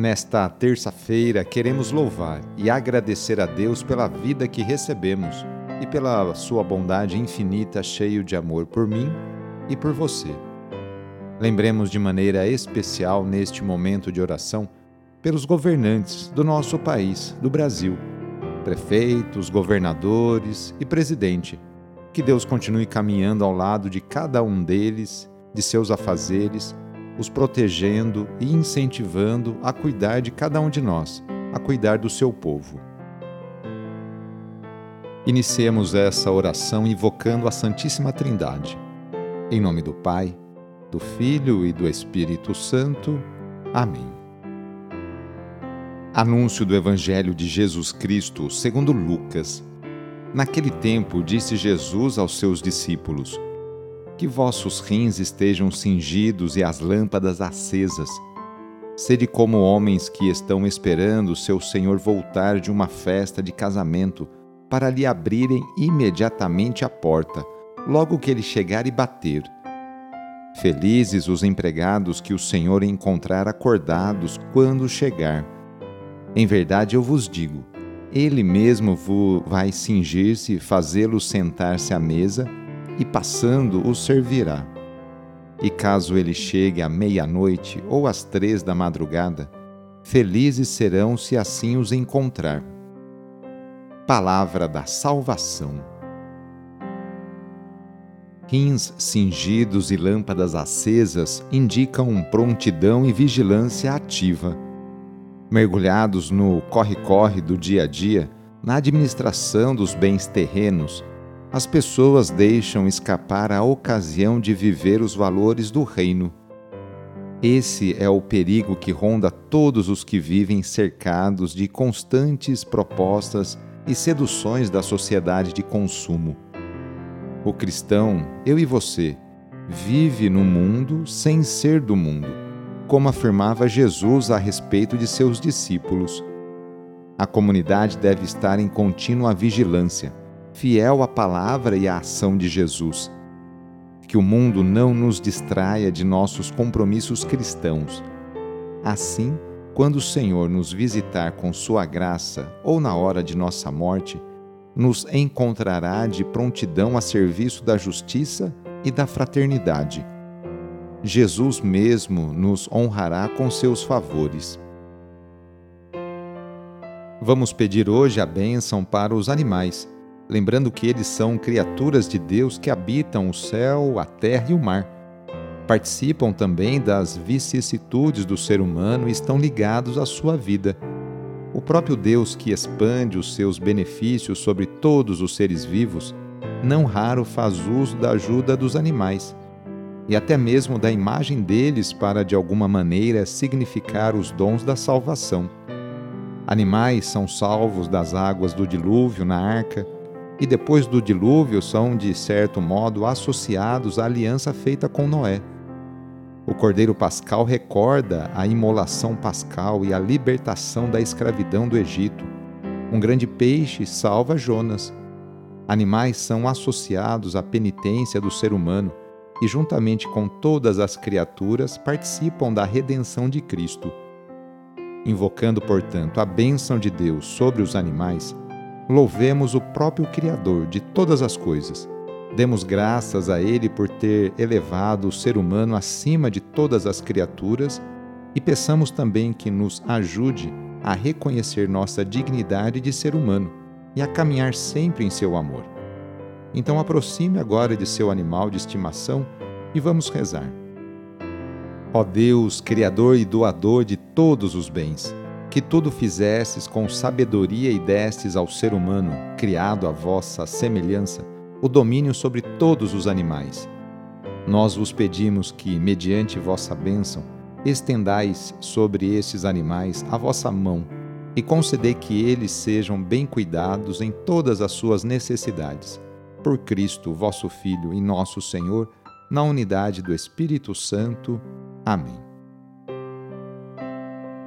Nesta terça-feira, queremos louvar e agradecer a Deus pela vida que recebemos e pela sua bondade infinita, cheio de amor por mim e por você. Lembremos de maneira especial neste momento de oração pelos governantes do nosso país, do Brasil, prefeitos, governadores e presidente. Que Deus continue caminhando ao lado de cada um deles, de seus afazeres os protegendo e incentivando a cuidar de cada um de nós, a cuidar do seu povo. Iniciemos essa oração invocando a Santíssima Trindade. Em nome do Pai, do Filho e do Espírito Santo. Amém. Anúncio do Evangelho de Jesus Cristo segundo Lucas. Naquele tempo disse Jesus aos seus discípulos: que vossos rins estejam cingidos e as lâmpadas acesas. Sede como homens que estão esperando seu senhor voltar de uma festa de casamento, para lhe abrirem imediatamente a porta, logo que ele chegar e bater. Felizes os empregados que o Senhor encontrar acordados quando chegar. Em verdade eu vos digo, ele mesmo vai cingir-se fazê-los sentar-se à mesa e passando o servirá. E caso ele chegue à meia-noite ou às três da madrugada, felizes serão se assim os encontrar. Palavra da Salvação. Rins cingidos e lâmpadas acesas indicam prontidão e vigilância ativa. Mergulhados no corre-corre do dia a dia, na administração dos bens terrenos, as pessoas deixam escapar a ocasião de viver os valores do reino. Esse é o perigo que ronda todos os que vivem cercados de constantes propostas e seduções da sociedade de consumo. O cristão, eu e você, vive no mundo sem ser do mundo, como afirmava Jesus a respeito de seus discípulos. A comunidade deve estar em contínua vigilância fiel à palavra e à ação de Jesus. Que o mundo não nos distraia de nossos compromissos cristãos. Assim, quando o Senhor nos visitar com Sua graça ou na hora de nossa morte, nos encontrará de prontidão a serviço da justiça e da fraternidade. Jesus mesmo nos honrará com seus favores. Vamos pedir hoje a bênção para os animais lembrando que eles são criaturas de Deus que habitam o céu, a terra e o mar. Participam também das vicissitudes do ser humano e estão ligados à sua vida. O próprio Deus que expande os seus benefícios sobre todos os seres vivos, não raro faz uso da ajuda dos animais e até mesmo da imagem deles para de alguma maneira significar os dons da salvação. Animais são salvos das águas do dilúvio na arca e depois do dilúvio são, de certo modo, associados à aliança feita com Noé. O Cordeiro Pascal recorda a imolação pascal e a libertação da escravidão do Egito. Um grande peixe salva Jonas. Animais são associados à penitência do ser humano e, juntamente com todas as criaturas, participam da redenção de Cristo. Invocando, portanto, a bênção de Deus sobre os animais, louvemos o próprio Criador de todas as coisas. Demos graças a Ele por ter elevado o ser humano acima de todas as criaturas e peçamos também que nos ajude a reconhecer nossa dignidade de ser humano e a caminhar sempre em seu amor. Então aproxime agora de seu animal de estimação e vamos rezar. Ó Deus, Criador e doador de todos os bens, que tudo fizestes com sabedoria e destes ao ser humano, criado à vossa semelhança, o domínio sobre todos os animais. Nós vos pedimos que, mediante vossa bênção, estendais sobre estes animais a vossa mão e concedei que eles sejam bem cuidados em todas as suas necessidades. Por Cristo, vosso Filho e nosso Senhor, na unidade do Espírito Santo. Amém.